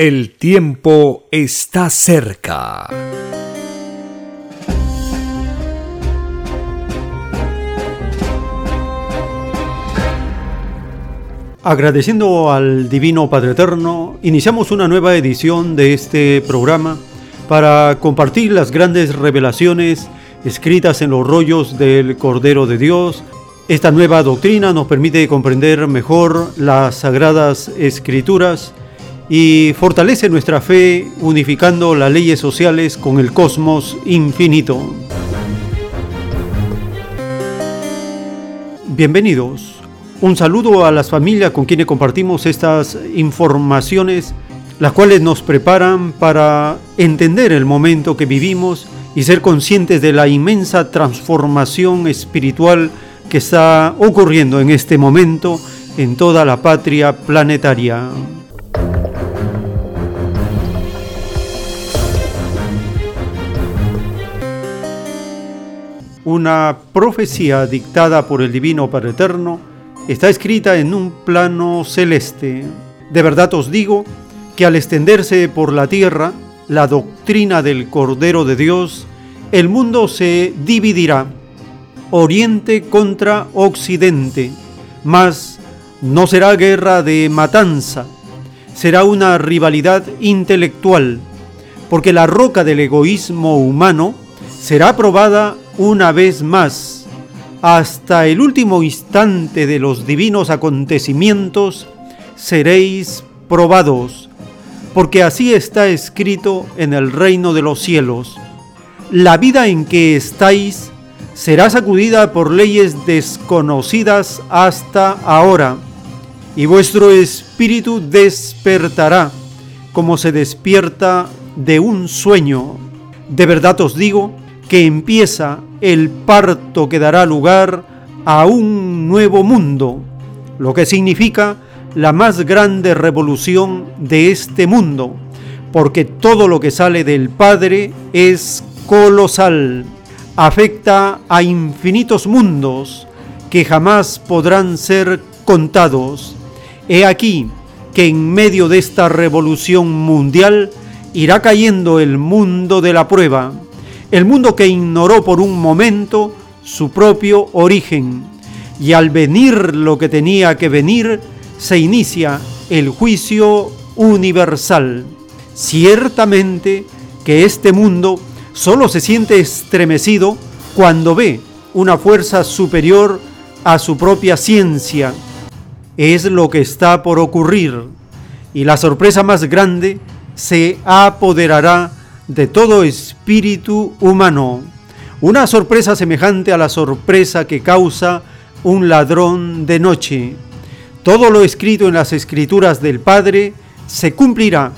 El tiempo está cerca. Agradeciendo al Divino Padre Eterno, iniciamos una nueva edición de este programa para compartir las grandes revelaciones escritas en los rollos del Cordero de Dios. Esta nueva doctrina nos permite comprender mejor las sagradas escrituras y fortalece nuestra fe unificando las leyes sociales con el cosmos infinito. Bienvenidos. Un saludo a las familias con quienes compartimos estas informaciones, las cuales nos preparan para entender el momento que vivimos y ser conscientes de la inmensa transformación espiritual que está ocurriendo en este momento en toda la patria planetaria. Una profecía dictada por el Divino Padre Eterno está escrita en un plano celeste. De verdad os digo que al extenderse por la tierra, la doctrina del Cordero de Dios, el mundo se dividirá, oriente contra occidente, mas no será guerra de matanza, será una rivalidad intelectual, porque la roca del egoísmo humano será probada una vez más. Hasta el último instante de los divinos acontecimientos seréis probados porque así está escrito en el reino de los cielos. La vida en que estáis será sacudida por leyes desconocidas hasta ahora, y vuestro espíritu despertará como se despierta de un sueño. De verdad os digo que empieza el parto que dará lugar a un nuevo mundo, lo que significa la más grande revolución de este mundo, porque todo lo que sale del Padre es colosal, afecta a infinitos mundos que jamás podrán ser contados. He aquí que en medio de esta revolución mundial irá cayendo el mundo de la prueba, el mundo que ignoró por un momento su propio origen, y al venir lo que tenía que venir, se inicia el juicio universal. Ciertamente que este mundo solo se siente estremecido cuando ve una fuerza superior a su propia ciencia. Es lo que está por ocurrir y la sorpresa más grande se apoderará de todo espíritu humano. Una sorpresa semejante a la sorpresa que causa un ladrón de noche todo lo escrito en las escrituras del Padre se cumplirá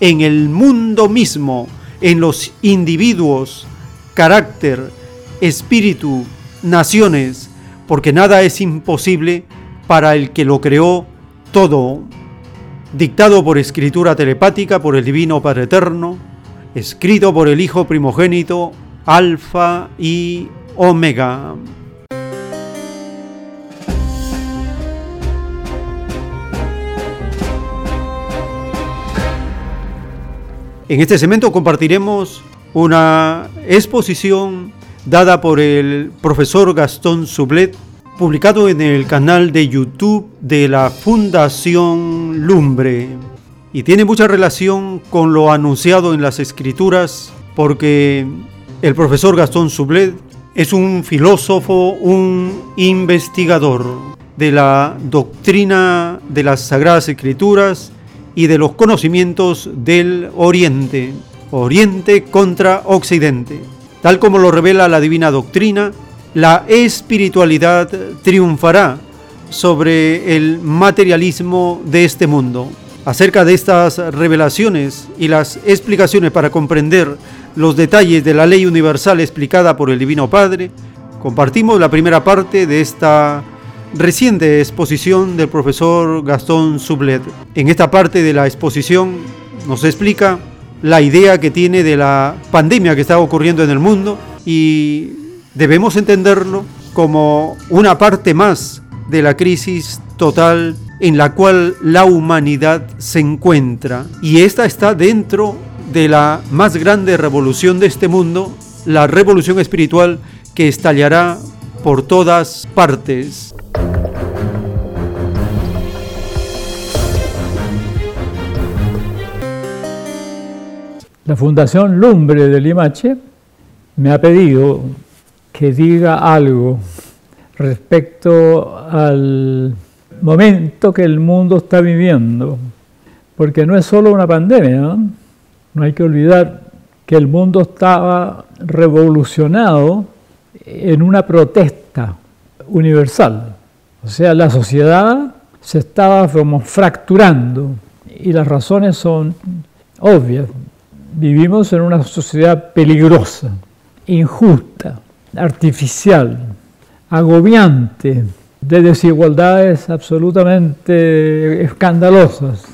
en el mundo mismo, en los individuos, carácter, espíritu, naciones, porque nada es imposible para el que lo creó todo. Dictado por escritura telepática por el Divino Padre Eterno, escrito por el Hijo primogénito, Alfa y Omega. En este segmento compartiremos una exposición dada por el profesor Gastón Sublet publicado en el canal de YouTube de la Fundación Lumbre y tiene mucha relación con lo anunciado en las escrituras porque el profesor Gastón Sublet es un filósofo, un investigador de la doctrina de las Sagradas Escrituras y de los conocimientos del Oriente, Oriente contra Occidente. Tal como lo revela la divina doctrina, la espiritualidad triunfará sobre el materialismo de este mundo. Acerca de estas revelaciones y las explicaciones para comprender los detalles de la ley universal explicada por el Divino Padre, compartimos la primera parte de esta reciente exposición del profesor Gastón Sublet. En esta parte de la exposición nos explica la idea que tiene de la pandemia que está ocurriendo en el mundo y debemos entenderlo como una parte más de la crisis total en la cual la humanidad se encuentra. Y esta está dentro de la más grande revolución de este mundo, la revolución espiritual que estallará por todas partes. La Fundación Lumbre de Limache me ha pedido que diga algo respecto al momento que el mundo está viviendo, porque no es solo una pandemia, ¿no? hay que olvidar que el mundo estaba revolucionado en una protesta universal, o sea, la sociedad se estaba como fracturando y las razones son obvias. Vivimos en una sociedad peligrosa, injusta, artificial, agobiante, de desigualdades absolutamente escandalosas.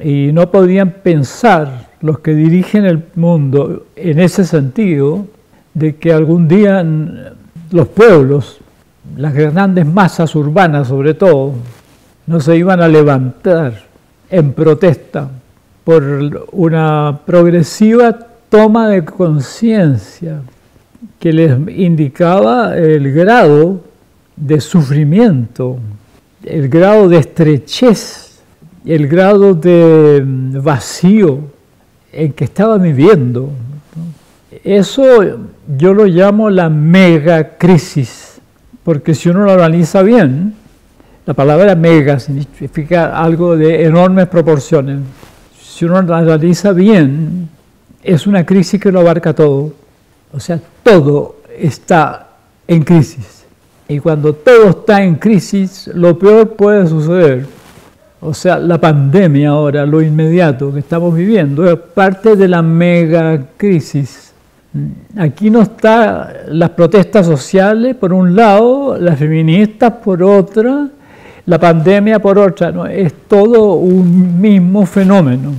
Y no podían pensar los que dirigen el mundo en ese sentido de que algún día los pueblos, las grandes masas urbanas sobre todo, no se iban a levantar en protesta por una progresiva toma de conciencia que les indicaba el grado de sufrimiento, el grado de estrechez, el grado de vacío en que estaba viviendo. Eso yo lo llamo la mega crisis, porque si uno lo analiza bien, la palabra mega significa algo de enormes proporciones. Si uno lo analiza bien, es una crisis que lo abarca todo. O sea, todo está en crisis. Y cuando todo está en crisis, lo peor puede suceder. O sea, la pandemia ahora, lo inmediato que estamos viviendo, es parte de la mega crisis. Aquí no están las protestas sociales por un lado, las feministas por otra, la pandemia por otra, ¿no? es todo un mismo fenómeno.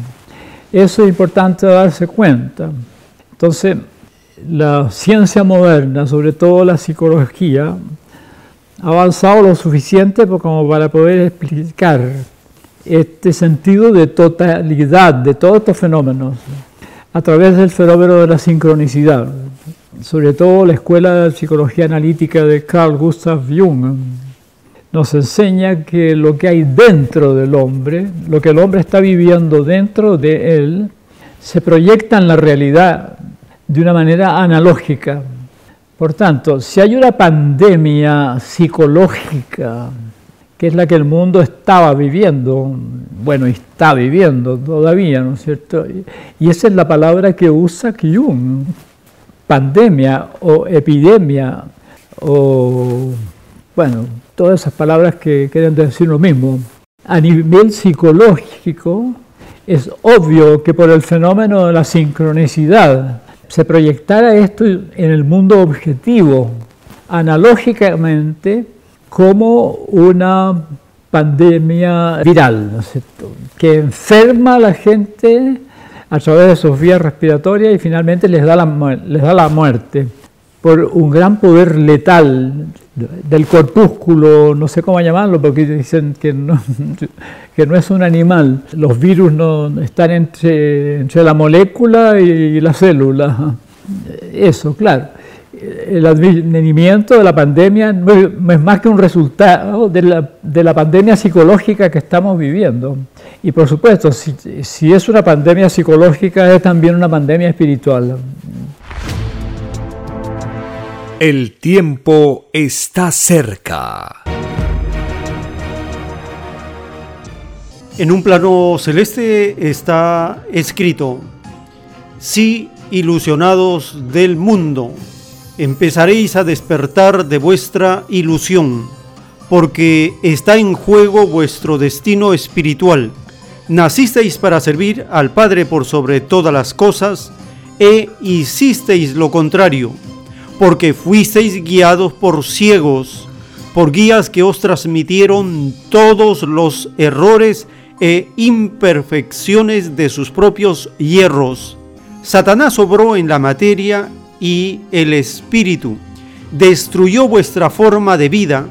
Eso es importante darse cuenta. Entonces, la ciencia moderna, sobre todo la psicología, avanzado lo suficiente como para poder explicar este sentido de totalidad de todos estos fenómenos a través del fenómeno de la sincronicidad. Sobre todo la Escuela de Psicología Analítica de Carl Gustav Jung nos enseña que lo que hay dentro del hombre, lo que el hombre está viviendo dentro de él, se proyecta en la realidad de una manera analógica. Por tanto, si hay una pandemia psicológica, que es la que el mundo estaba viviendo, bueno, está viviendo todavía, ¿no es cierto? Y esa es la palabra que usa Jung, pandemia o epidemia, o, bueno, todas esas palabras que quieren decir lo mismo. A nivel psicológico, es obvio que por el fenómeno de la sincronicidad se proyectara esto en el mundo objetivo, analógicamente, como una pandemia viral, que enferma a la gente a través de sus vías respiratorias y finalmente les da les da la muerte por un gran poder letal del corpúsculo, no sé cómo llamarlo, porque dicen que no, que no es un animal. Los virus no están entre, entre la molécula y la célula. Eso, claro. el advenimiento de la pandemia no es más que un resultado de la, de la pandemia psicológica que estamos viviendo. Y por supuesto, si, si es una pandemia psicológica, es también una pandemia espiritual. El tiempo está cerca. En un plano celeste está escrito, sí, ilusionados del mundo, empezaréis a despertar de vuestra ilusión, porque está en juego vuestro destino espiritual. Nacisteis para servir al Padre por sobre todas las cosas, e hicisteis lo contrario, porque fuisteis guiados por ciegos, por guías que os transmitieron todos los errores e imperfecciones de sus propios hierros. Satanás obró en la materia y el espíritu, destruyó vuestra forma de vida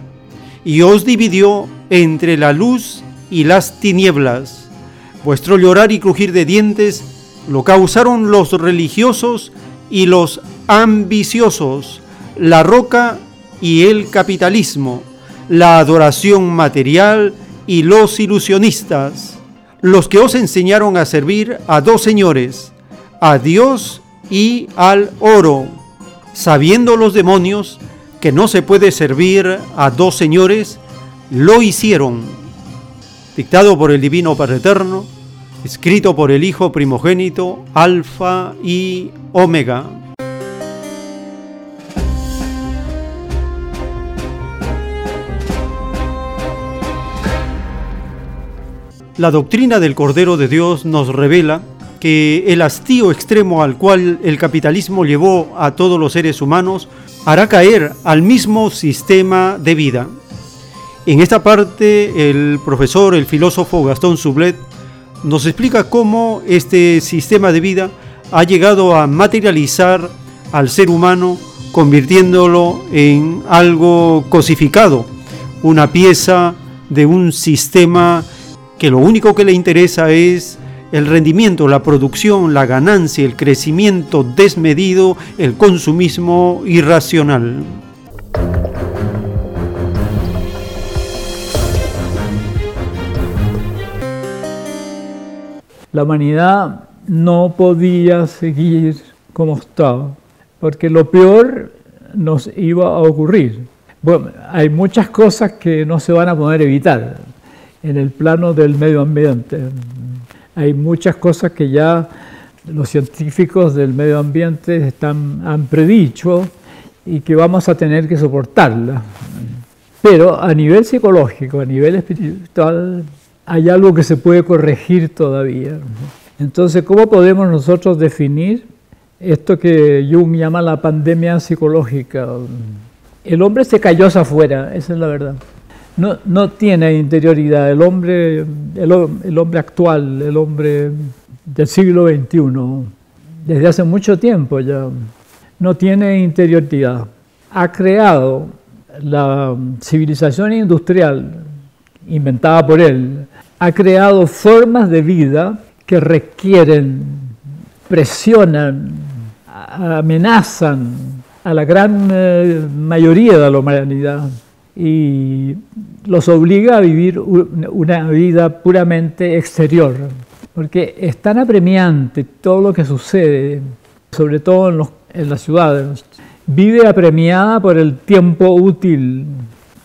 y os dividió entre la luz y las tinieblas. Vuestro llorar y crujir de dientes lo causaron los religiosos y los ambiciosos, la roca y el capitalismo, la adoración material y los ilusionistas, los que os enseñaron a servir a dos señores, a Dios y al oro, sabiendo los demonios que no se puede servir a dos señores, lo hicieron. Dictado por el Divino Padre Eterno, escrito por el Hijo primogénito, Alfa y Omega. La doctrina del Cordero de Dios nos revela que el hastío extremo al cual el capitalismo llevó a todos los seres humanos hará caer al mismo sistema de vida. En esta parte el profesor, el filósofo Gastón Sublet nos explica cómo este sistema de vida ha llegado a materializar al ser humano convirtiéndolo en algo cosificado, una pieza de un sistema que lo único que le interesa es el rendimiento, la producción, la ganancia, el crecimiento desmedido, el consumismo irracional. La humanidad no podía seguir como estaba, porque lo peor nos iba a ocurrir. Bueno, hay muchas cosas que no se van a poder evitar en el plano del medio ambiente. Hay muchas cosas que ya los científicos del medio ambiente están, han predicho y que vamos a tener que soportarlas. Pero a nivel psicológico, a nivel espiritual, hay algo que se puede corregir todavía. Entonces, ¿cómo podemos nosotros definir esto que Jung llama la pandemia psicológica? El hombre se cayó hacia afuera, esa es la verdad no, no tiene interioridad. El hombre, el, hombre actual, el hombre del siglo XXI, desde hace mucho tiempo ya, no tiene interioridad. Ha creado la civilización industrial inventada por él, ha creado formas de vida que requieren, presionan, amenazan a la gran eh, mayoría de la humanidad y los obliga a vivir una vida puramente exterior, porque es tan apremiante todo lo que sucede, sobre todo en, en las ciudades. Vive apremiada por el tiempo útil,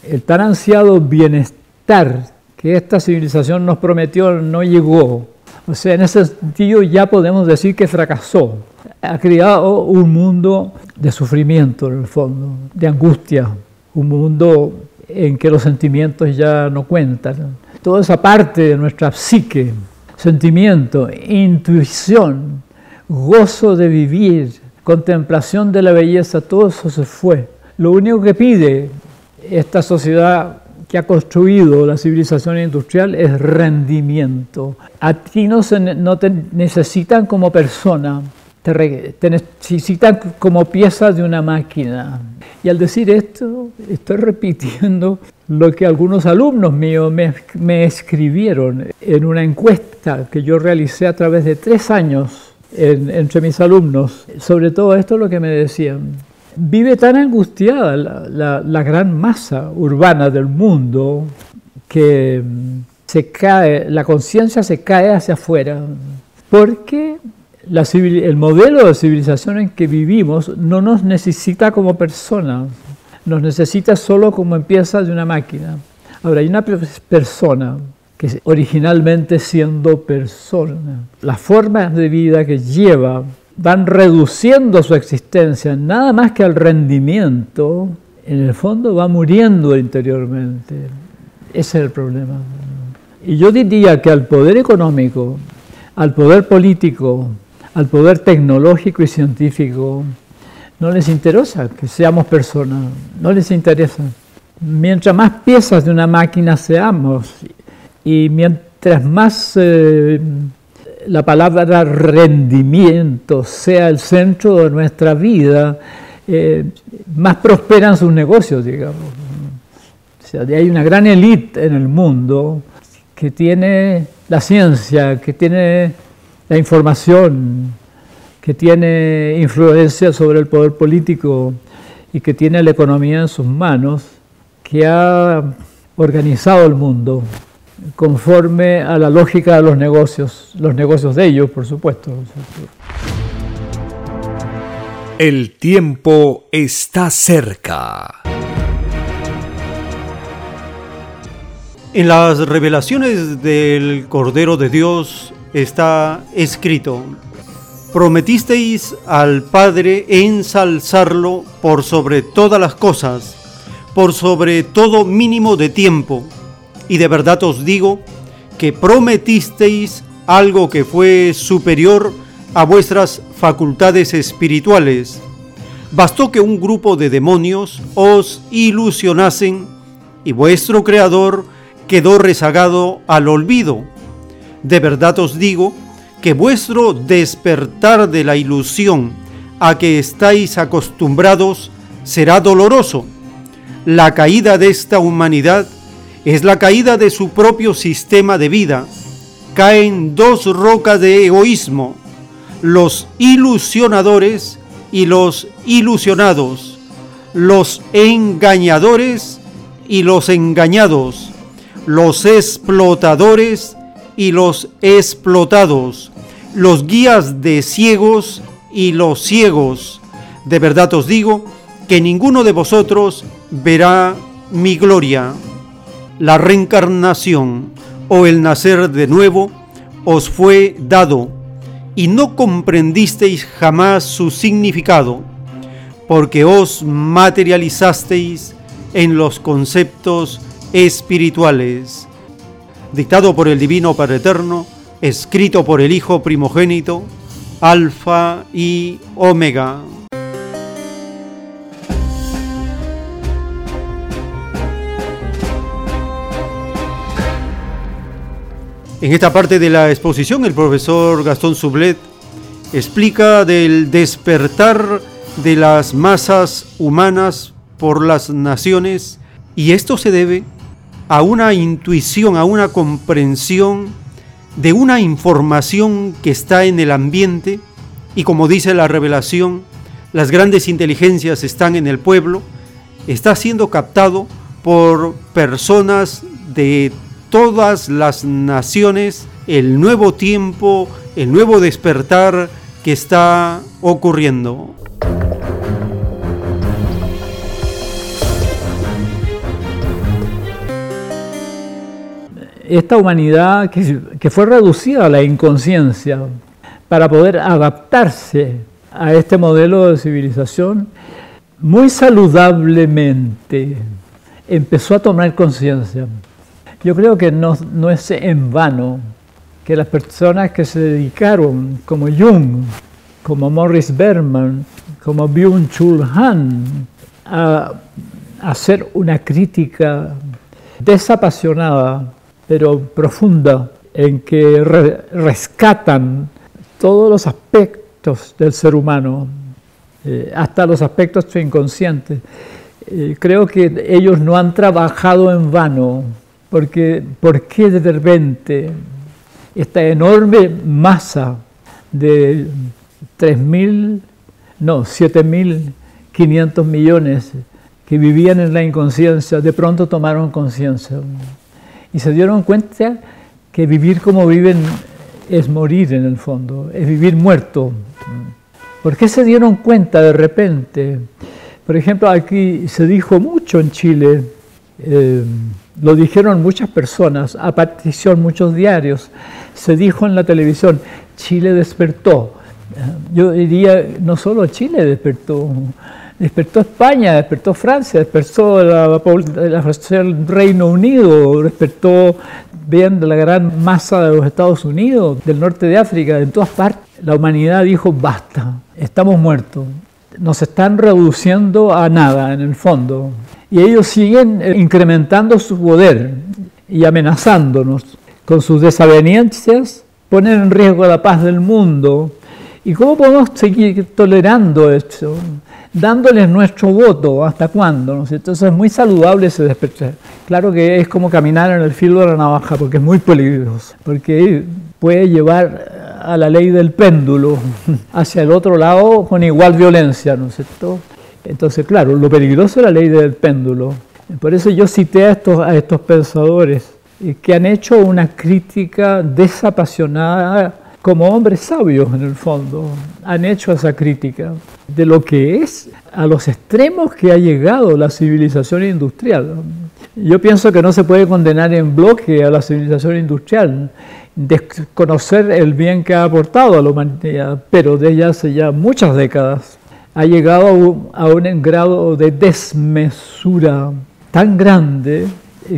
el tan ansiado bienestar que esta civilización nos prometió no llegó. O sea, en ese sentido ya podemos decir que fracasó. Ha creado un mundo de sufrimiento en el fondo, de angustia, un mundo en que los sentimientos ya no cuentan. Toda esa parte de nuestra psique, sentimiento, intuición, gozo de vivir, contemplación de la belleza, todo eso se fue. Lo único que pide esta sociedad que ha construido la civilización industrial es rendimiento. A ti no, se, te necesitan como persona, te, necesitan como pieza de una máquina. Y al decir esto, estoy repitiendo lo que algunos alumnos míos me, escribieron en una encuesta que yo realicé a través de tres años entre mis alumnos. Sobre todo esto lo que me decían. vive tan angustiada la, gran masa urbana del mundo que mm, se cae, la conciencia se cae hacia afuera, porque el modelo de civilización en que vivimos no nos necesita como personas, nos necesita solo como empieza de una máquina. Ahora, hay una persona que originalmente siendo persona, las formas de vida que lleva van reduciendo su existencia nada más que al rendimiento, en el fondo va muriendo interiormente. Ese es el problema. Y yo diría que al poder económico, al poder político, al poder tecnológico y científico, no les interesa que seamos personas, no les interesa. Mientras más piezas de una máquina seamos y mientras más eh, la palabra rendimiento sea el centro de nuestra vida, eh, más prosperan sus negocios, digamos. O sea, hay una gran élite en el mundo que tiene la ciencia, que tiene la información, que tiene influencia sobre el poder político y que tiene la economía en sus manos, que ha organizado el mundo conforme a la lógica de los negocios, los negocios de ellos, por supuesto. El tiempo está cerca. En las revelaciones del Cordero de Dios está escrito, prometisteis al Padre ensalzarlo por sobre todas las cosas, por sobre todo mínimo de tiempo y de verdad os digo que prometisteis algo que fue superior a vuestras facultades espirituales. Bastó que un grupo de demonios os ilusionasen y vuestro Creador quedó rezagado al olvido. De verdad os digo que vuestro despertar de la ilusión a que estáis acostumbrados será doloroso. La caída de esta humanidad es la caída de su propio sistema de vida. Caen dos rocas de egoísmo, los ilusionadores y los ilusionados, los engañadores y los engañados, los explotadores y los explotados, los guías de ciegos y los ciegos. De verdad os digo que ninguno de vosotros verá mi gloria la reencarnación o el nacer de nuevo os fue dado y no comprendisteis jamás su significado, porque os materializasteis en los conceptos espirituales. Dictado por el Divino Padre Eterno, escrito por el Hijo primogénito, Alfa y Omega. En esta parte de la exposición, el profesor Gastón Sublet explica del despertar de las masas humanas por las naciones y esto se debe a una intuición, a una comprensión de una información que está en el ambiente. Y como dice la revelación, las grandes inteligencias están en el pueblo, está siendo captado por personas de todas las naciones. El nuevo tiempo, el nuevo despertar que está ocurriendo. Esta humanidad que, fue reducida a la inconsciencia para poder adaptarse a este modelo de civilización, muy saludablemente empezó a tomar conciencia. Yo creo que no, es en vano que las personas que se dedicaron, como Jung, como Morris Berman, como Byung-Chul Han, a hacer una crítica desapasionada, pero profunda, en que rescatan todos los aspectos del ser humano, eh, hasta los aspectos inconscientes. Eh, creo que ellos no han trabajado en vano porque ¿por qué de repente esta enorme masa de 3.000, no, 7.000 500 millones que vivían en la inconsciencia, de pronto tomaron conciencia y se dieron cuenta que vivir como viven es morir en el fondo, es vivir muerto. ¿Por qué se dieron cuenta de repente? Por ejemplo, aquí se dijo mucho en Chile, eh, lo dijeron muchas personas, a partición muchos diarios, se dijo en la televisión, Chile despertó. Yo diría, no solo Chile despertó, despertó España, despertó Francia, despertó la, el Reino Unido, despertó bien la gran masa de los Estados Unidos, del norte de África, en todas partes. La humanidad dijo, basta, estamos muertos, nos están reduciendo a nada en el fondo. Y ellos siguen eh, incrementando su poder y amenazándonos con sus desavenencias, ponen en riesgo la paz del mundo. ¿Y cómo podemos seguir tolerando esto? Dándoles nuestro voto, ¿hasta cuándo? Entonces es muy saludable ese despertar. Claro que es como caminar en el filo de la navaja, porque es muy peligroso, porque puede llevar a la ley del péndulo hacia el otro lado con igual violencia, ¿no es cierto? Entonces, claro, lo peligroso es la ley del péndulo. Por eso yo cité a estos, a estos pensadores eh, que han hecho una crítica desapasionada como hombres sabios en el fondo, han hecho esa crítica de lo que es a los extremos que ha llegado la civilización industrial. Yo pienso que no se puede condenar en bloque a la civilización industrial, desconocer el bien que ha aportado a la humanidad, pero de ella hace ya muchas décadas ha llegado a un, grado de desmesura tan grande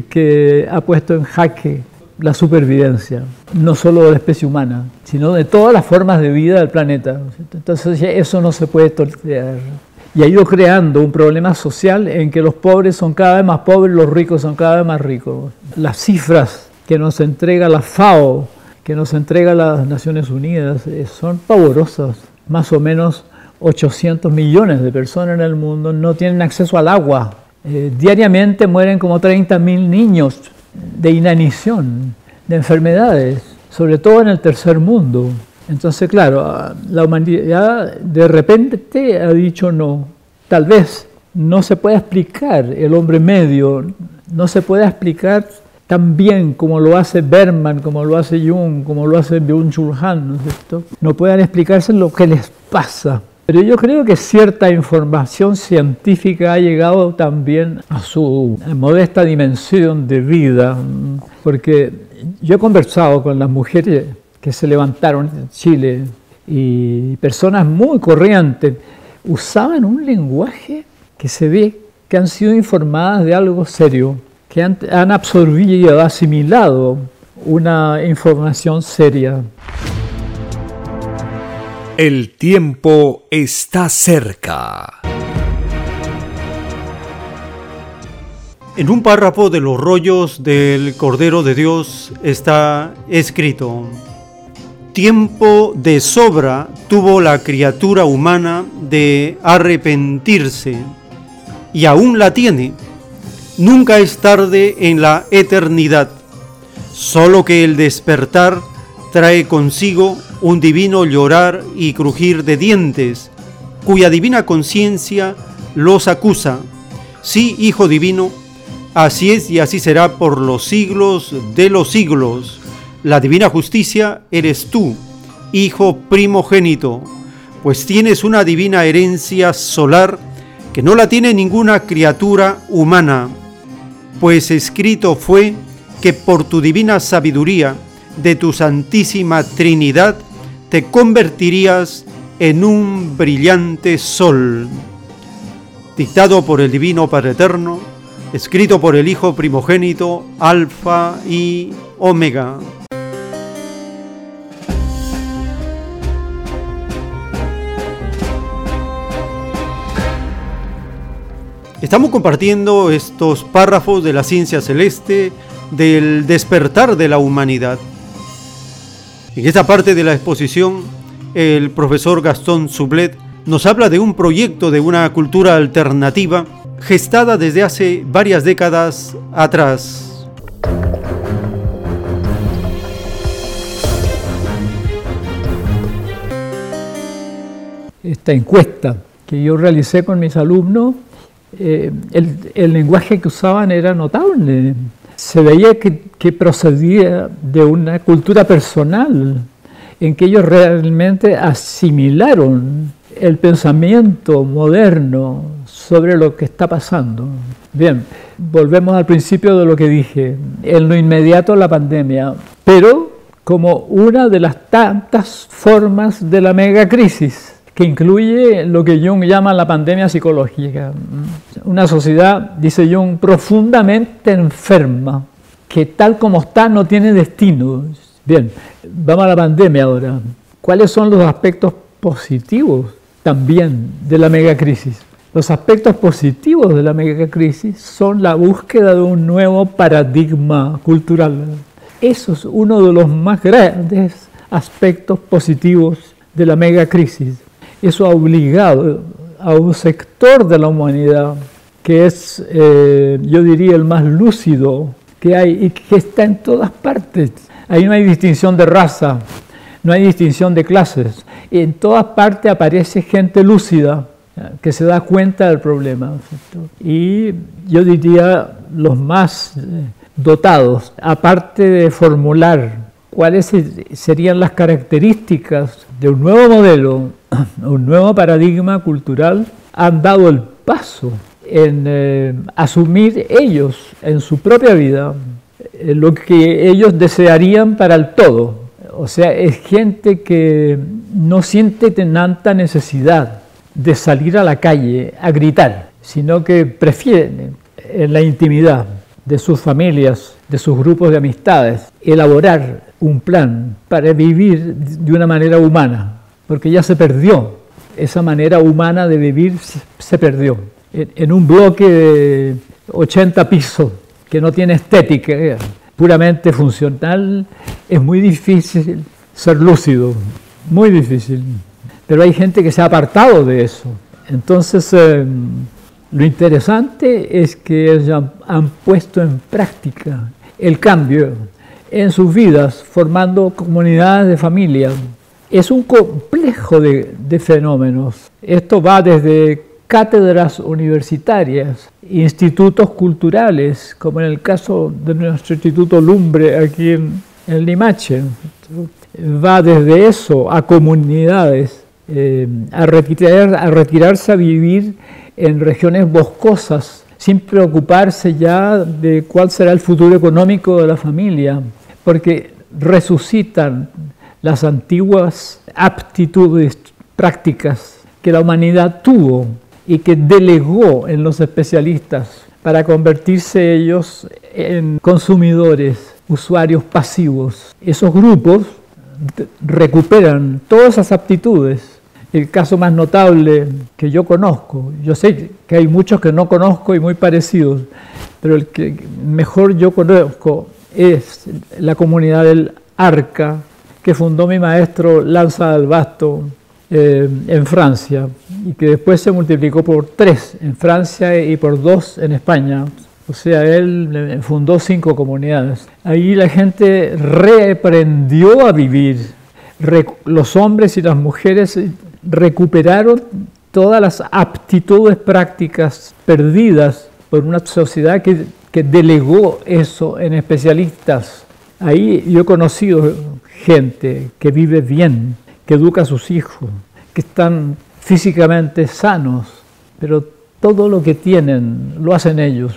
que ha puesto en jaque la supervivencia, no solo de la especie humana, sino de todas las formas de vida del planeta. Entonces eso no se puede tolerar. Y ha ido creando un problema social en que los pobres son cada vez más pobres, los ricos son cada vez más ricos. Las cifras que nos entrega la FAO, que nos entrega las Naciones Unidas, eh, son pavorosas. Más o menos 800 millones de personas en el mundo no tienen acceso al agua. Eh, diariamente mueren como 30 mil niños de inanición, de enfermedades, sobre todo en el tercer mundo. Entonces, claro, la humanidad de repente ha dicho no. Tal vez no se puede explicar el hombre medio, no se puede explicar tan bien como lo hace Berman, como lo hace Jung, como lo hace Byung-Chul Han, ¿no es cierto? No puedan explicarse lo que les pasa pero yo creo que cierta información científica ha llegado también a su modesta dimensión de vida, porque yo he conversado con las mujeres que se levantaron en Chile y personas muy corrientes usaban un lenguaje que se ve que han sido informadas de algo serio, que han, han absorbido, asimilado una información seria. El tiempo está cerca. En un párrafo de los rollos del Cordero de Dios está escrito, Tiempo de sobra tuvo la criatura humana de arrepentirse, y aún la tiene. Nunca es tarde en la eternidad, solo que el despertar trae consigo un divino llorar y crujir de dientes, cuya divina conciencia los acusa. Sí, Hijo Divino, así es y así será por los siglos de los siglos. La divina justicia eres tú, Hijo primogénito, pues tienes una divina herencia solar que no la tiene ninguna criatura humana, pues escrito fue que por tu divina sabiduría de tu Santísima Trinidad te convertirías en un brillante sol. Dictado por el Divino Padre Eterno, escrito por el Hijo primogénito, Alfa y Omega. Estamos compartiendo estos párrafos de la ciencia celeste, del despertar de la humanidad. En esta parte de la exposición, el profesor Gastón Sublet nos habla de un proyecto de una cultura alternativa gestada desde hace varias décadas atrás. Esta encuesta que yo realicé con mis alumnos, eh, el, lenguaje que usaban era notable. Se veía que, procedía de una cultura personal, en que ellos realmente asimilaron el pensamiento moderno sobre lo que está pasando. Bien, volvemos al principio de lo que dije, en lo inmediato la pandemia, pero como una de las tantas formas de la megacrisis que incluye lo que Jung llama la pandemia psicológica. Una sociedad, dice Jung, profundamente enferma, que tal como está no tiene destino. Bien, vamos a la pandemia ahora. ¿Cuáles son los aspectos positivos también de la megacrisis? Los aspectos positivos de la megacrisis son la búsqueda de un nuevo paradigma cultural. Eso es uno de los más grandes aspectos positivos de la megacrisis eso ha obligado a un sector de la humanidad que es, eh, yo diría, el más lúcido que hay y que está en todas partes. Ahí no hay distinción de raza, no hay distinción de clases. En todas partes aparece gente lúcida que se da cuenta del problema. Y yo diría los más eh, dotados, aparte de formular cuáles serían las características de un nuevo modelo, un nuevo paradigma cultural, han dado el paso en eh, asumir ellos en su propia vida eh, lo que ellos desearían para el todo. O sea, es gente que no siente tanta necesidad de salir a la calle a gritar, sino que prefieren en la intimidad de sus familias, de sus grupos de amistades, elaborar un plan para vivir de una manera humana, porque ya se perdió. Esa manera humana de vivir se perdió. En un bloque de 80 pisos que no tiene estética, eh, puramente funcional, es muy difícil ser lúcido, muy difícil. Pero hay gente que se ha apartado de eso. Entonces, eh, lo interesante es que ellos han puesto en práctica el cambio en sus vidas, formando comunidades de familia. Es un complejo de, fenómenos. Esto va desde cátedras universitarias, institutos culturales, como en el caso de nuestro Instituto Lumbre aquí en, Limache. Va desde eso a comunidades, eh, a, retirar, a retirarse a vivir en regiones boscosas, sin preocuparse ya de cuál será el futuro económico de la familia porque resucitan las antiguas aptitudes prácticas que la humanidad tuvo y que delegó en los especialistas para convertirse ellos en consumidores, usuarios pasivos. Esos grupos recuperan todas esas aptitudes. El caso más notable que yo conozco, yo sé que hay muchos que no conozco y muy parecidos, pero el que mejor yo conozco es la comunidad del Arca que fundó mi maestro Lanza del Basto eh, en Francia y que después se multiplicó por tres en Francia y por dos en España. O sea, él fundó cinco comunidades. Ahí la gente reaprendió a vivir. los hombres y las mujeres recuperaron todas las aptitudes prácticas perdidas por una sociedad que que delegó eso en especialistas. Ahí yo he conocido gente que vive bien, que educa a sus hijos, que están físicamente sanos, pero todo lo que tienen lo hacen ellos.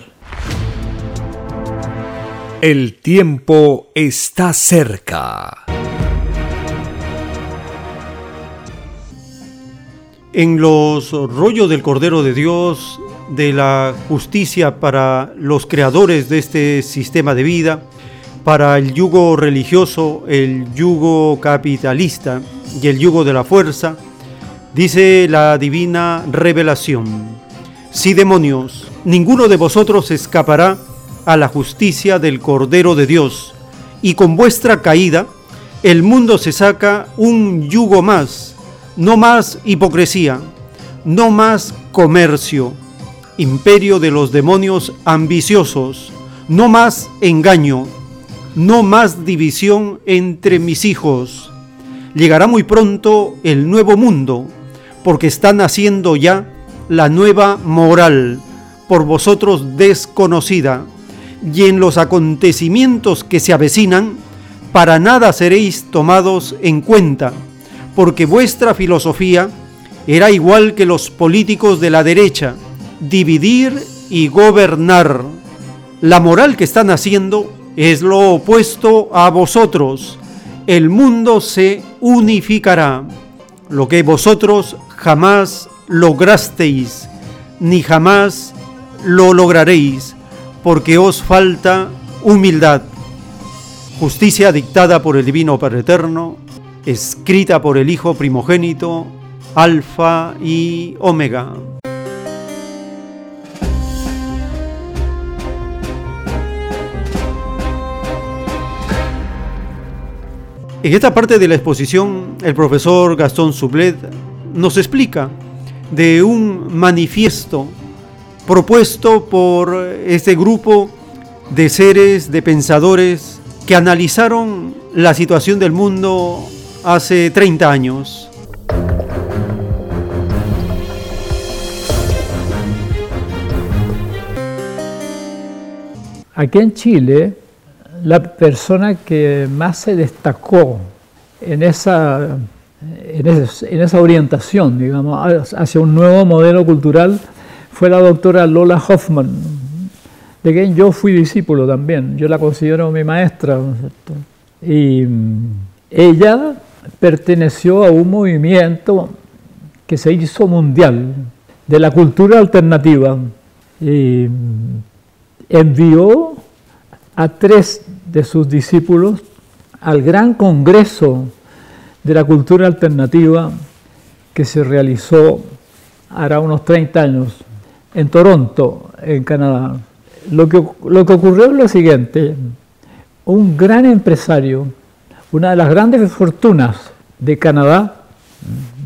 El tiempo está cerca. En los rollos del Cordero de Dios de la justicia para los creadores de este sistema de vida, para el yugo religioso, el yugo capitalista y el yugo de la fuerza, dice la divina revelación. Si demonios, ninguno de vosotros escapará a la justicia del Cordero de Dios, y con vuestra caída el mundo se saca un yugo más, no más hipocresía, no más comercio, imperio de los demonios ambiciosos, no más engaño, no más división entre mis hijos. Llegará muy pronto el nuevo mundo, porque están haciendo ya la nueva moral, por vosotros desconocida, y en los acontecimientos que se avecinan, para nada seréis tomados en cuenta, porque vuestra filosofía era igual que los políticos de la derecha, dividir y gobernar. La moral que están haciendo es lo opuesto a vosotros. El mundo se unificará, lo que vosotros jamás lograsteis, ni jamás lo lograréis, porque os falta humildad. Justicia dictada por el Divino Padre Eterno, escrita por el Hijo primogénito, Alfa y Omega. En esta parte de la exposición, el profesor Gastón Sublet nos explica de un manifiesto propuesto por este grupo de seres, de pensadores que analizaron la situación del mundo hace 30 años. Aquí en Chile, la persona que más se destacó en esa, en esa, orientación, digamos, hacia un nuevo modelo cultural fue la doctora Lola Hoffman, de quien yo fui discípulo también, yo la considero mi maestra. y mm, ella perteneció a un movimiento que se hizo mundial de la cultura alternativa y mm, envió a tres de sus discípulos al gran congreso de la cultura alternativa que se realizó hará unos 30 años en Toronto, en Canadá. Lo que, lo que ocurrió es lo siguiente, un gran empresario, una de las grandes fortunas de Canadá,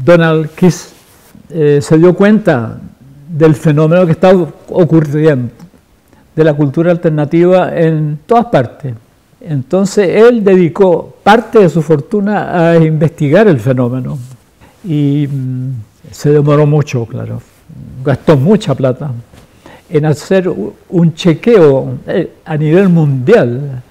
Donald Kiss, eh, se dio cuenta del fenómeno que estaba ocurriendo, de la cultura alternativa en todas partes. Entonces él dedicó parte de su fortuna a investigar el fenómeno y mm, se demoró mucho, claro gastó mucha plata en hacer un chequeo eh, a nivel mundial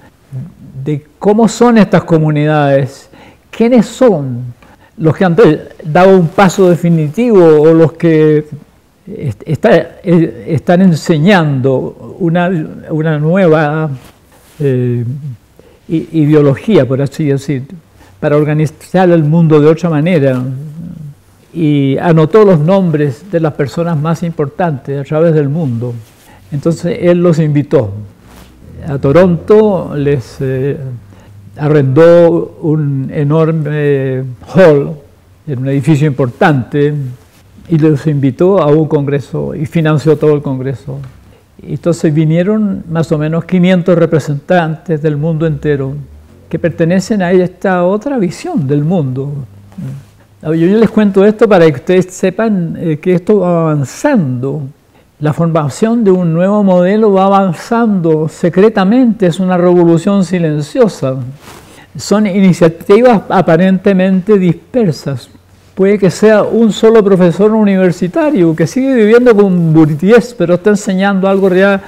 de cómo son estas comunidades, quiénes son los que han dado un paso definitivo o los que eh, están enseñando una, nueva eh, ideología, por así decir, para organizar el mundo de otra manera, y anotó los nombres de las personas más importantes a través del mundo. Entonces él los invitó. A Toronto les eh, arrendó un enorme hall en un edificio importante y los invitó a un congreso y financió todo el congreso. Entonces vinieron más o menos 500 representantes del mundo entero que pertenecen a esta otra visión del mundo. Yo les cuento esto para que ustedes sepan eh, que esto va avanzando. La formación de un nuevo modelo va avanzando secretamente, es una revolución silenciosa. Son iniciativas aparentemente dispersas. Puede que sea un solo profesor universitario que sigue viviendo con Bourdieu, pero está enseñando algo real,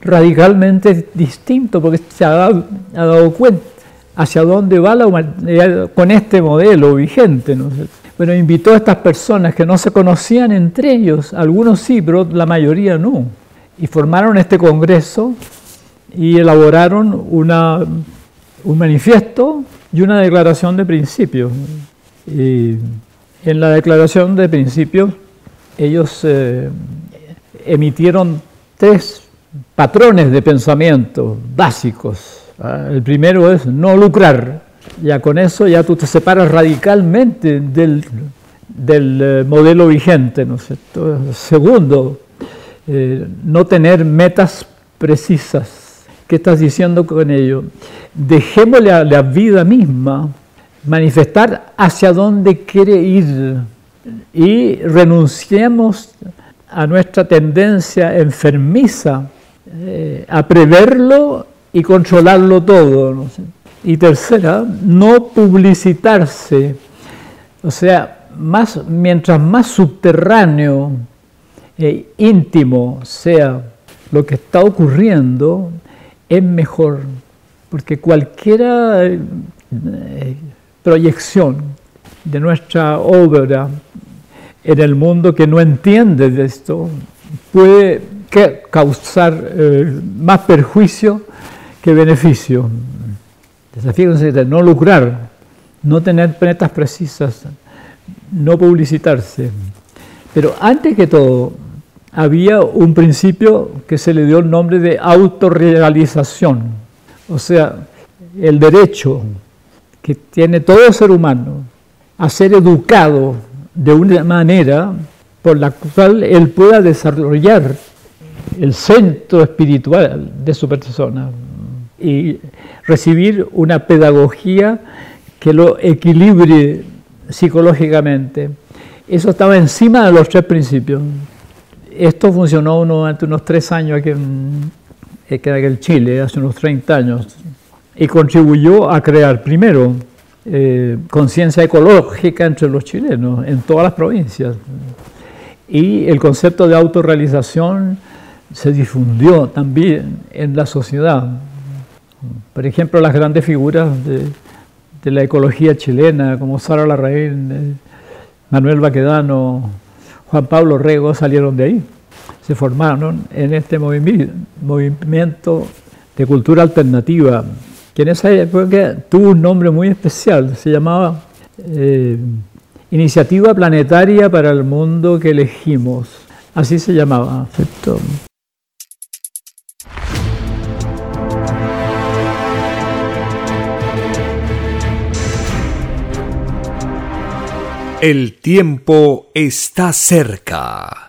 radicalmente distinto porque se ha dado, cuenta hacia dónde va la humanidad con este modelo vigente. ¿no? Bueno, invitó a estas personas que no se conocían entre ellos, algunos sí, pero la mayoría no, y formaron este congreso y elaboraron una, un manifiesto y una declaración de principios. En la declaración de principios ellos eh, emitieron tres patrones de pensamiento básicos Ah, el primero es no lucrar. Ya con eso ya tú te separas radicalmente del, eh, modelo vigente. ¿no Segundo, eh, no tener metas precisas. ¿Qué estás diciendo con ello? Dejémosle a la vida misma manifestar hacia dónde quiere ir y renunciemos a nuestra tendencia enfermiza eh, a preverlo y controlarlo todo. Y tercera, no publicitarse, o sea, más, mientras más subterráneo e íntimo sea lo que está ocurriendo, es mejor, porque cualquier eh, proyección de nuestra obra en el mundo que no entiende de esto puede causar eh, más perjuicio que beneficio. Desafío de no lucrar, no tener metas precisas, no publicitarse. Pero antes que todo, había un principio que se le dio el nombre de autorrealización, o sea, el derecho que tiene todo ser humano a ser educado de una manera por la cual él pueda desarrollar el centro espiritual de su persona y recibir una pedagogía que lo equilibre psicológicamente. Eso estaba encima de los tres principios. Esto funcionó durante unos tres años aquí en, en Chile, hace unos 30 años, y contribuyó a crear primero eh, conciencia ecológica entre los chilenos en todas las provincias. Y el concepto de autorrealización se difundió también en la sociedad. Por ejemplo, las grandes figuras de, la ecología chilena, como Sara Larraín, eh, Manuel Baquedano, Juan Pablo Rego, salieron de ahí. Se formaron en este movimiento de cultura alternativa, que en esa época tuvo un nombre muy especial, se llamaba eh, Iniciativa Planetaria para el Mundo que Elegimos. Así se llamaba, ¿cierto? El tiempo está cerca.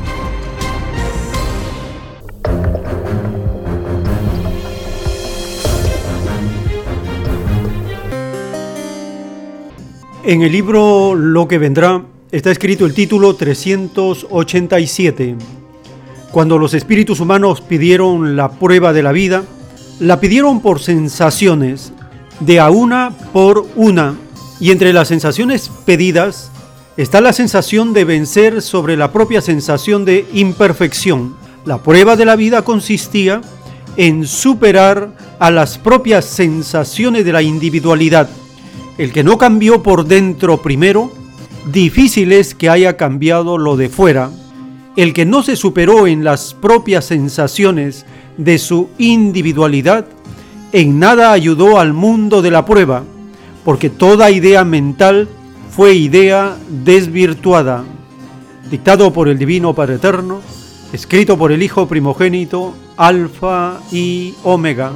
En el libro Lo que vendrá está escrito el título 387. Cuando los espíritus humanos pidieron la prueba de la vida, la pidieron por sensaciones, de a una por una, y entre las sensaciones pedidas está la sensación de vencer sobre la propia sensación de imperfección. La prueba de la vida consistía en superar a las propias sensaciones de la individualidad. El que no cambió por dentro primero, difícil es que haya cambiado lo de fuera. El que no se superó en las propias sensaciones de su individualidad, en nada ayudó al mundo de la prueba, porque toda idea mental fue idea desvirtuada. Dictado por el Divino Padre Eterno, escrito por el Hijo Primogénito, Alfa y Omega.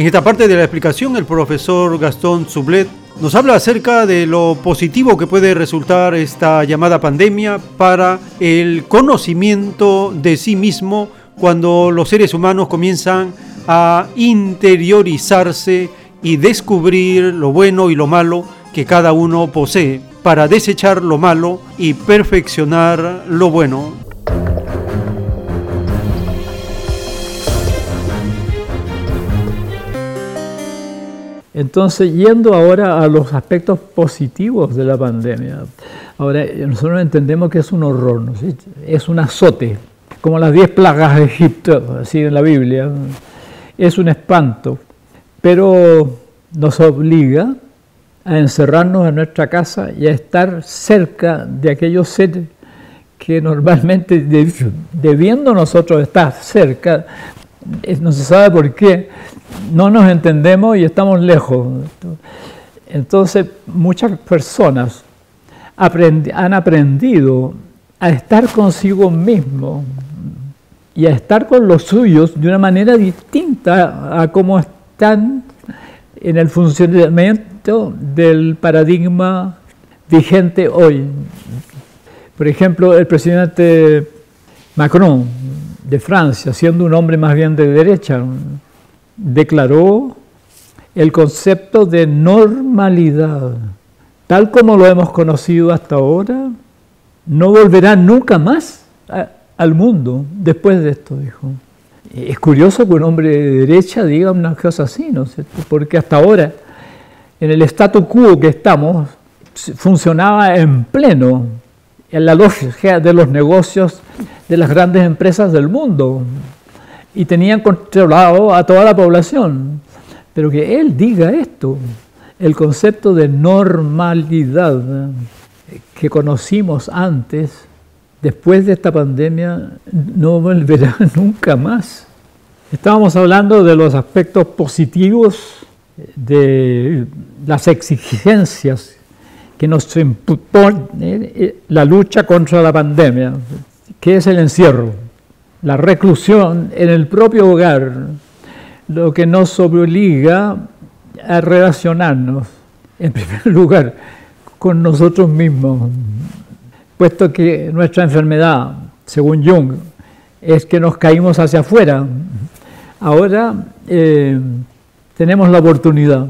En esta parte de la explicación, el profesor Gastón Sublet nos habla acerca de lo positivo que puede resultar esta llamada pandemia para el conocimiento de sí mismo cuando los seres humanos comienzan a interiorizarse y descubrir lo bueno y lo malo que cada uno posee para desechar lo malo y perfeccionar lo bueno. Entonces, yendo ahora a los aspectos positivos de la pandemia, ahora nosotros entendemos que es un horror, es un azote, como las diez plagas de Egipto, así en la Biblia, es un espanto, pero nos obliga a encerrarnos en nuestra casa y a estar cerca de aquellos seres que normalmente debiendo nosotros estar cerca, no se sabe por qué, no nos entendemos y estamos lejos. Entonces muchas personas han aprendido a estar consigo mismo y a estar con los suyos de una manera distinta a cómo están en el funcionamiento del paradigma vigente hoy. Por ejemplo, el presidente Macron de Francia, siendo un hombre más bien de derecha, declaró el concepto de normalidad, tal como lo hemos conocido hasta ahora, no volverá nunca más al mundo después de esto, dijo. Es curioso que un hombre de derecha diga una cosa así, ¿no es cierto? Porque hasta ahora, en el statu quo que estamos, funcionaba en pleno en la lógica de los negocios de las grandes empresas del mundo y tenían controlado a toda la población. Pero que él diga esto, el concepto de normalidad que conocimos antes, después de esta pandemia, no volverá nunca más. Estábamos hablando de los aspectos positivos de las exigencias que nos impone eh, la lucha contra la pandemia, que es el encierro, la reclusión en el propio hogar, lo que nos obliga a relacionarnos, en primer lugar, con nosotros mismos, puesto que nuestra enfermedad, según Jung, es que nos caímos hacia afuera. Ahora eh, tenemos la oportunidad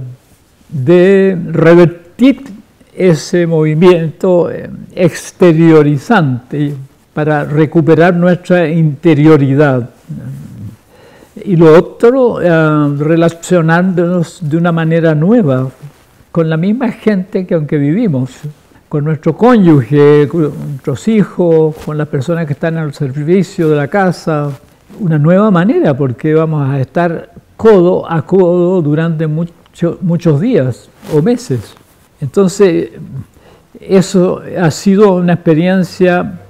de revertir ese movimiento eh, exteriorizante para recuperar nuestra interioridad. Y lo otro, eh, relacionándonos de una manera nueva con la misma gente que aunque vivimos, con nuestro cónyuge, con nuestros hijos, con las personas que están al servicio de la casa, una nueva manera porque vamos a estar codo a codo durante muchos días o meses. Entonces, eso ha sido una experiencia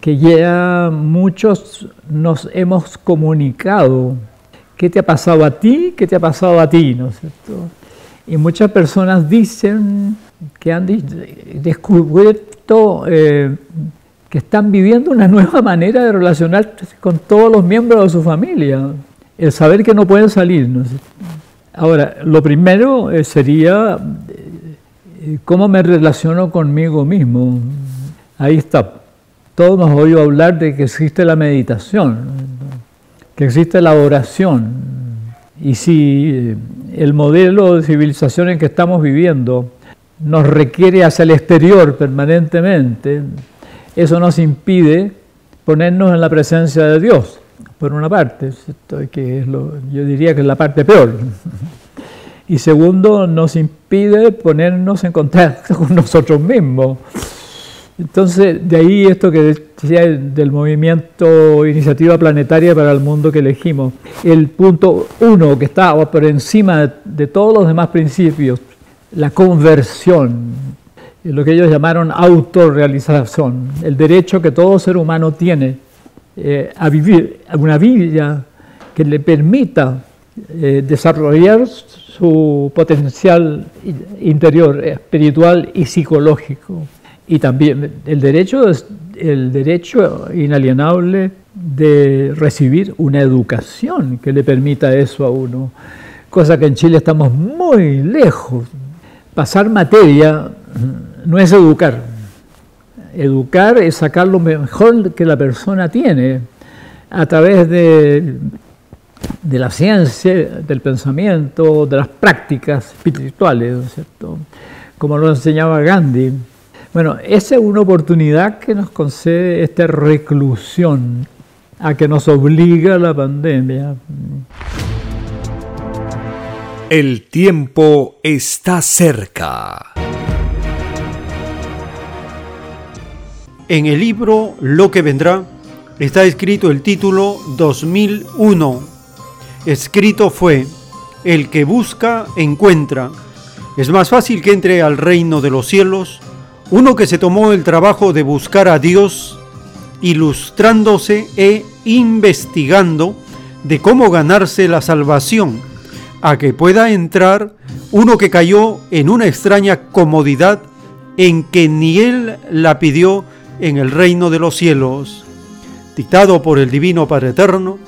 que ya muchos nos hemos comunicado. ¿Qué te ha pasado a ti? ¿Qué te ha pasado a ti? ¿No es cierto? Y muchas personas dicen que han descubierto eh, que están viviendo una nueva manera de relacionarse con todos los miembros de su familia. El saber que no pueden salir. ¿no? Ahora, lo primero eh, sería ¿Cómo me relaciono conmigo mismo? Ahí está. Todos hemos oído hablar de que existe la meditación, que existe la oración. Y si eh, el modelo de civilización en que estamos viviendo nos requiere hacia el exterior permanentemente, eso nos impide ponernos en la presencia de Dios, por una parte, que es lo, yo diría que es la parte peor y segundo, nos impide ponernos en contacto con nosotros mismos. Entonces, de ahí esto que decía del movimiento Iniciativa Planetaria para el Mundo que elegimos. El punto uno, que está por encima de, todos los demás principios, la conversión, lo que ellos llamaron autorrealización, el derecho que todo ser humano tiene eh, a vivir una vida que le permita eh, desarrollar su potencial interior, espiritual y psicológico. Y también el derecho, el derecho inalienable de recibir una educación que le permita eso a uno, cosa que en Chile estamos muy lejos. Pasar materia no es educar. Educar es sacar lo mejor que la persona tiene a través de de la ciencia, del pensamiento, de las prácticas espirituales, ¿cierto? como lo enseñaba Gandhi. Bueno, esa es una oportunidad que nos concede esta reclusión a que nos obliga la pandemia. El tiempo está cerca. En el libro Lo que vendrá está escrito el título 2001. Escrito fue, El que busca, encuentra. Es más fácil que entre al reino de los cielos uno que se tomó el trabajo de buscar a Dios, ilustrándose e investigando de cómo ganarse la salvación, a que pueda entrar uno que cayó en una extraña comodidad en que ni él la pidió en el reino de los cielos, dictado por el Divino Padre Eterno,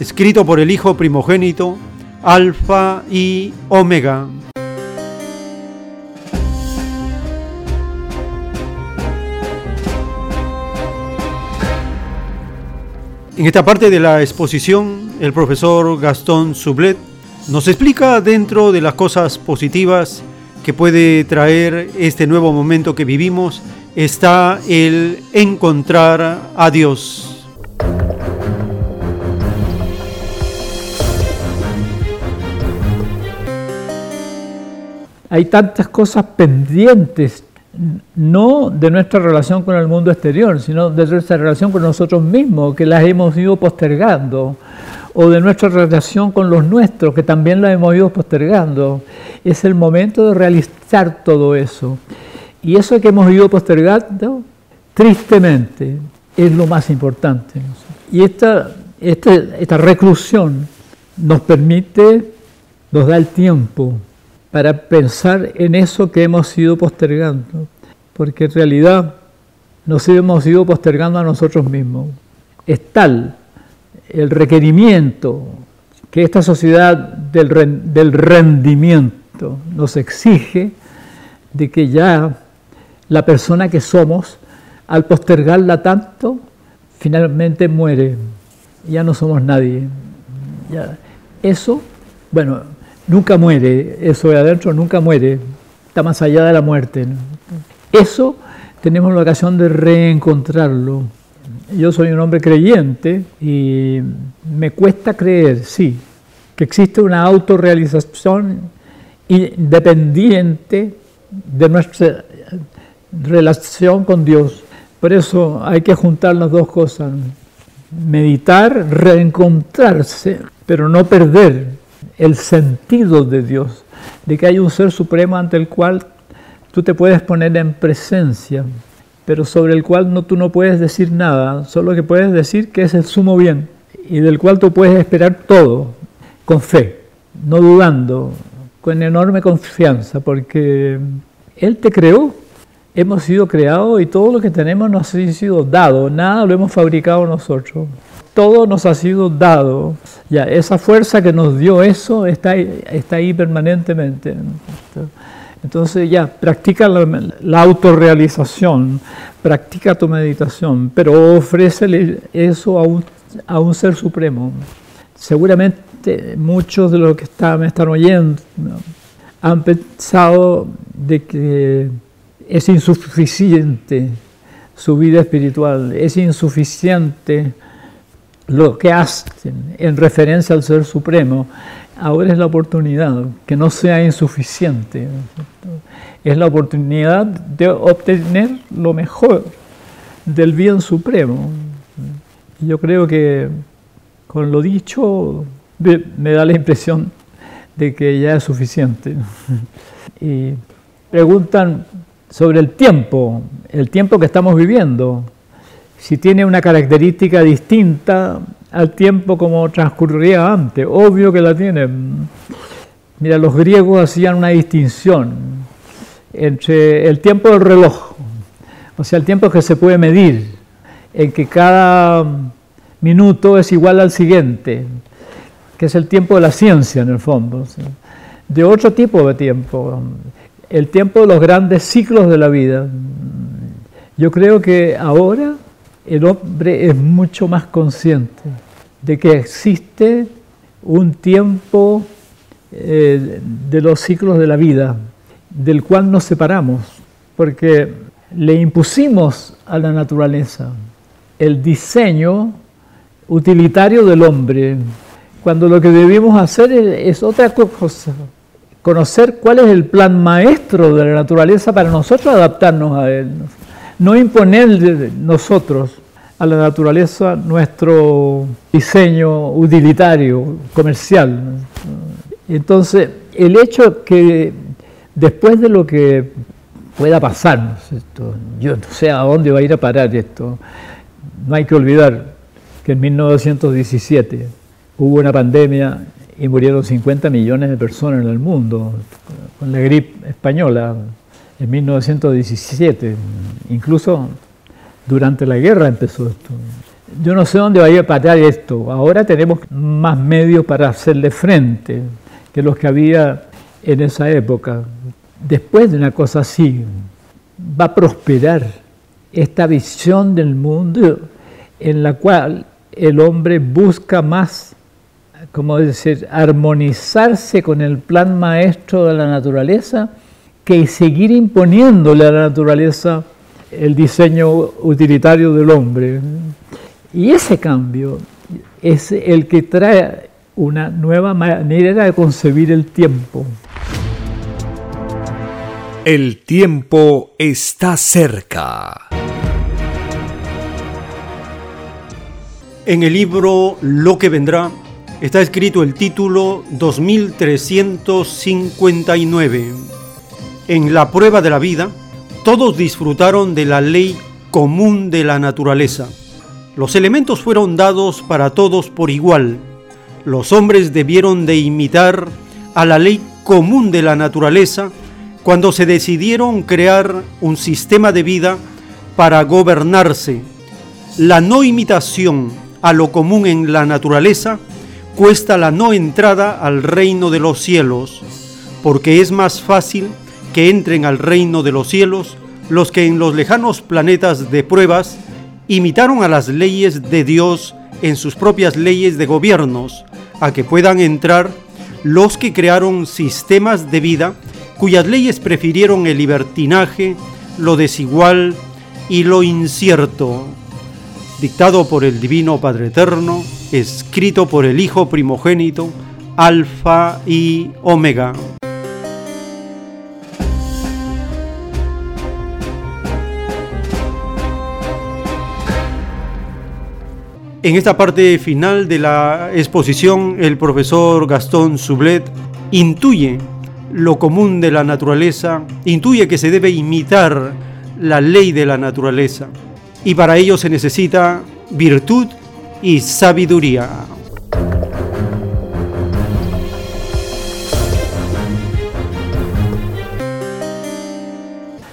escrito por el Hijo primogénito, Alfa y Omega. En esta parte de la exposición, el profesor Gastón Sublet nos explica dentro de las cosas positivas que puede traer este nuevo momento que vivimos, está el encontrar a Dios. Hay tantas cosas pendientes no de nuestra relación con el mundo exterior, sino de nuestra relación con nosotros mismos, que las hemos ido postergando, o de nuestra relación con los nuestros, que también las hemos ido postergando. Es el momento de realizar todo eso. Y eso que hemos ido postergando, tristemente, es lo más importante. Y esta, esta, esta reclusión nos permite, nos da el tiempo para pensar en eso que hemos ido postergando, porque en realidad nos hemos ido postergando a nosotros mismos. Es tal el requerimiento que esta sociedad del, del rendimiento nos exige de que ya la persona que somos, al postergarla tanto, finalmente muere. Ya no somos nadie. Ya. Eso, bueno, nunca muere, eso de adentro nunca muere, está más allá de la muerte. Eso tenemos la ocasión de reencontrarlo. Yo soy un hombre creyente y me cuesta creer, sí, que existe una autorrealización independiente de nuestra relación con Dios. Por eso hay que juntar las dos cosas, meditar, reencontrarse, pero no perder el sentido de Dios, de que hay un ser supremo ante el cual tú te puedes poner en presencia, pero sobre el cual no, tú no puedes decir nada, solo que puedes decir que es el sumo bien y del cual tú puedes esperar todo con fe, no dudando, con enorme confianza, porque Él te creó, hemos sido creados y todo lo que tenemos nos ha sido dado, nada lo hemos fabricado nosotros todo nos ha sido dado. Ya, esa fuerza que nos dio eso está está ahí permanentemente. Entonces ya, practica la, autorrealización, practica tu meditación, pero ofrécele eso a un, a un ser supremo. Seguramente muchos de los que me están oyendo han pensado de que es insuficiente su vida espiritual, es insuficiente lo que hacen en referencia al Ser Supremo, ahora es la oportunidad, que no sea insuficiente. Es la oportunidad de obtener lo mejor del bien supremo. Yo creo que con lo dicho me da la impresión de que ya es suficiente. Y preguntan sobre el tiempo, el tiempo que estamos viviendo si tiene una característica distinta al tiempo como transcurría antes. Obvio que la tiene. Mira, los griegos hacían una distinción entre el tiempo del reloj, o sea, el tiempo que se puede medir, en que cada minuto es igual al siguiente, que es el tiempo de la ciencia en el fondo, de otro tipo de tiempo, el tiempo de los grandes ciclos de la vida. Yo creo que ahora el hombre es mucho más consciente de que existe un tiempo eh, de los ciclos de la vida, del cual nos separamos, porque le impusimos a la naturaleza el diseño utilitario del hombre, cuando lo que debemos hacer es, otra cosa, conocer cuál es el plan maestro de la naturaleza para nosotros adaptarnos a él. No imponer nosotros a la naturaleza nuestro diseño utilitario, comercial. Entonces, el hecho que después de lo que pueda pasar, yo no sé a dónde va a ir a parar esto, no hay que olvidar que en 1917 hubo una pandemia y murieron 50 millones de personas en el mundo con la gripe española en 1917. Incluso durante la guerra empezó esto. Yo no sé dónde va a ir a parar esto. Ahora tenemos más medios para hacerle frente que los que había en esa época. Después de una cosa así, va a prosperar esta visión del mundo en la cual el hombre busca más, como decir, armonizarse con el plan maestro de la naturaleza que seguir imponiéndole a la naturaleza el diseño utilitario del hombre. Y ese cambio es el que trae una nueva manera de concebir el tiempo. El tiempo está cerca. En el libro Lo que vendrá está escrito el título 2359. En la prueba de la vida, todos disfrutaron de la ley común de la naturaleza. Los elementos fueron dados para todos por igual. Los hombres debieron de imitar a la ley común de la naturaleza cuando se decidieron crear un sistema de vida para gobernarse. La no imitación a lo común en la naturaleza cuesta la no entrada al reino de los cielos, porque es más fácil que entren al reino de los cielos los que en los lejanos planetas de pruebas imitaron a las leyes de Dios en sus propias leyes de gobiernos, a que puedan entrar los que crearon sistemas de vida cuyas leyes prefirieron el libertinaje, lo desigual y lo incierto. Dictado por el Divino Padre Eterno, escrito por el Hijo primogénito, Alfa y Omega. En esta parte final de la exposición, el profesor Gastón Sublet intuye lo común de la naturaleza, intuye que se debe imitar la ley de la naturaleza y para ello se necesita virtud y sabiduría.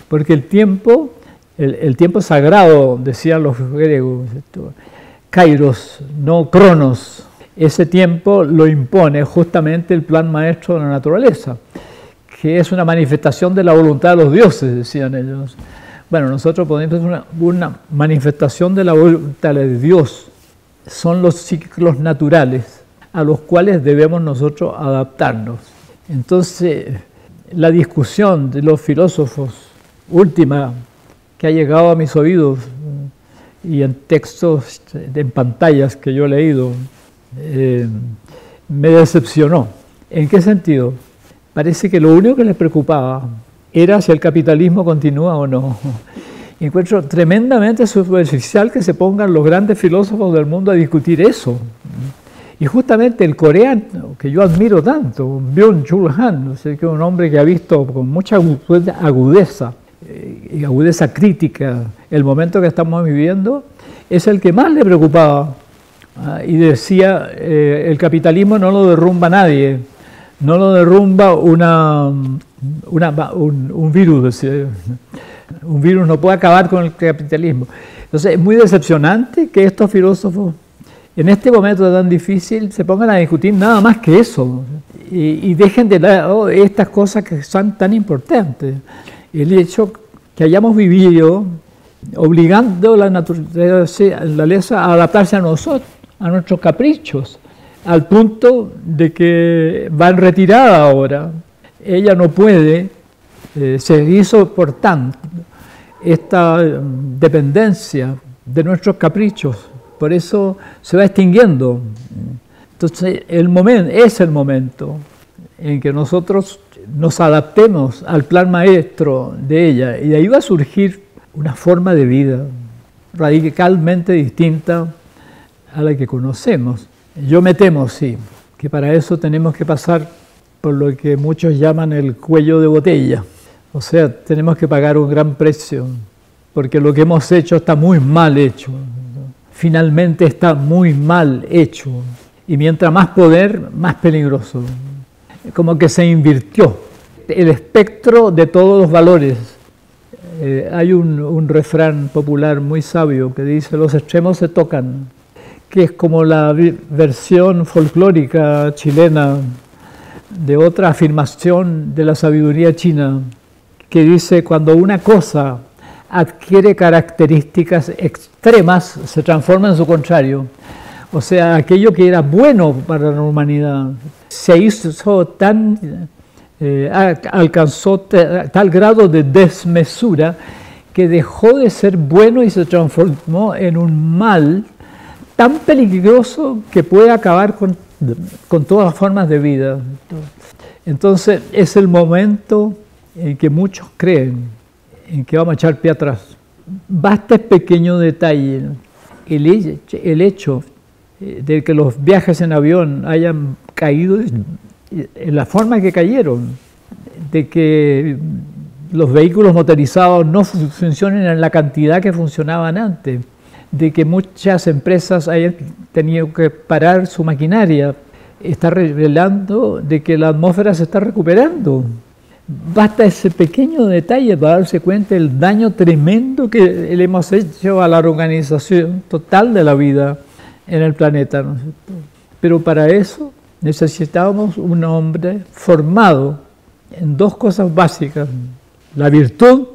Porque el tiempo, el, tiempo sagrado, decían los griegos, kairos, no cronos. Ese tiempo lo impone justamente el plan maestro de la naturaleza, que es una manifestación de la voluntad de los dioses, decían ellos. Bueno, nosotros podemos una, una manifestación de la voluntad de Dios. Son los ciclos naturales a los cuales debemos nosotros adaptarnos. Entonces, la discusión de los filósofos última que ha llegado a mis oídos y en textos, en pantallas que yo he leído, eh, me decepcionó. ¿En qué sentido? Parece que lo único que les preocupaba era si el capitalismo continúa o no. Encuentro tremendamente superficial que se pongan los grandes filósofos del mundo a discutir eso. Y justamente el coreano, que yo admiro tanto, Byung-Chul Han, un hombre que ha visto con mucha agudeza y agudeza crítica el momento que estamos viviendo, es el que más le preocupaba. Ah, y decía, eh, el capitalismo no lo derrumba nadie, no lo derrumba una, un, virus. Un virus no puede acabar con el capitalismo. Entonces es muy decepcionante que estos filósofos en este momento tan difícil se pongan a discutir nada más que eso y, y dejen de lado estas cosas que son tan importantes el hecho que hayamos vivido obligando la naturaleza a adaptarse a nosotros, a nuestros caprichos, al punto de que va en retirada ahora. Ella no puede eh, seguir soportando esta mm, dependencia de nuestros caprichos, por eso se va extinguiendo. Entonces, el momento, es el momento en que nosotros nos adaptemos al plan maestro de ella y de ahí va a surgir una forma de vida radicalmente distinta a la que conocemos. Yo me temo, sí, que para eso tenemos que pasar por lo que muchos llaman el cuello de botella. O sea, tenemos que pagar un gran precio, porque lo que hemos hecho está muy mal hecho. Finalmente está muy mal hecho. Y mientras más poder, más peligroso. Como que se invirtió el espectro de todos los valores. Eh, hay un, un refrán popular muy sabio que dice, los extremos se tocan que es como la versión folclórica chilena de otra afirmación de la sabiduría china, que dice, cuando una cosa adquiere características extremas, se transforma en su contrario. O sea, aquello que era bueno para la humanidad se hizo tan, eh, alcanzó tal grado de desmesura que dejó de ser bueno y se transformó en un mal tan peligroso que puede acabar con, con todas las formas de vida. Entonces es el momento en que muchos creen en que vamos a echar pie atrás. Basta el pequeño detalle, el, hecho de que los viajes en avión hayan caído en la forma que cayeron, de que los vehículos motorizados no funcionen en la cantidad que funcionaban antes de que muchas empresas hayan tenido que parar su maquinaria, está revelando de que la atmósfera se está recuperando. Basta ese pequeño detalle para darse cuenta del daño tremendo que le hemos hecho a la organización total de la vida en el planeta. Pero para eso necesitábamos un hombre formado en dos cosas básicas, la virtud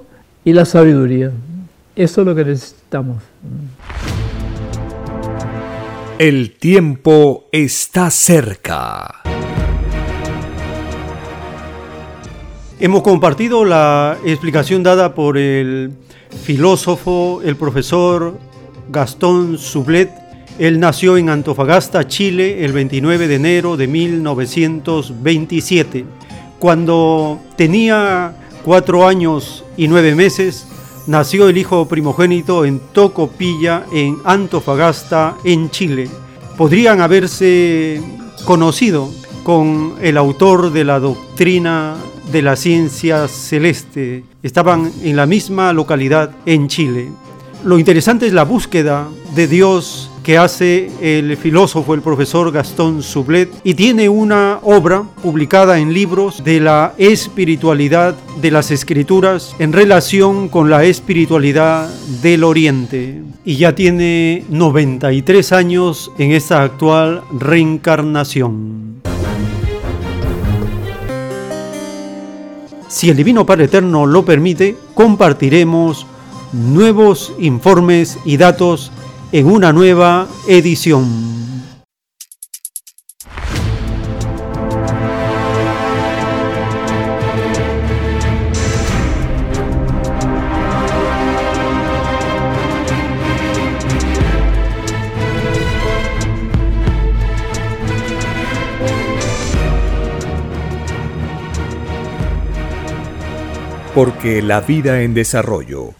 y la sabiduría. Eso es lo que necesitamos. El tiempo está cerca. Hemos compartido la explicación dada por el filósofo, el profesor Gastón Sublet. Él nació en Antofagasta, Chile, el 29 de enero de 1927. Cuando tenía cuatro años y nueve meses, nació el hijo primogénito en Tocopilla, en Antofagasta, en Chile. Podrían haberse conocido con el autor de la doctrina de la ciencia celeste. Estaban en la misma localidad en Chile. Lo interesante es la búsqueda de Dios que hace el filósofo, el profesor Gastón Sublet, y tiene una obra publicada en libros de la espiritualidad de las escrituras en relación con la espiritualidad del Oriente. Y ya tiene 93 años en esta actual reencarnación. Si el Divino Padre Eterno lo permite, compartiremos nuevos informes y datos en una nueva edición. Porque la vida en desarrollo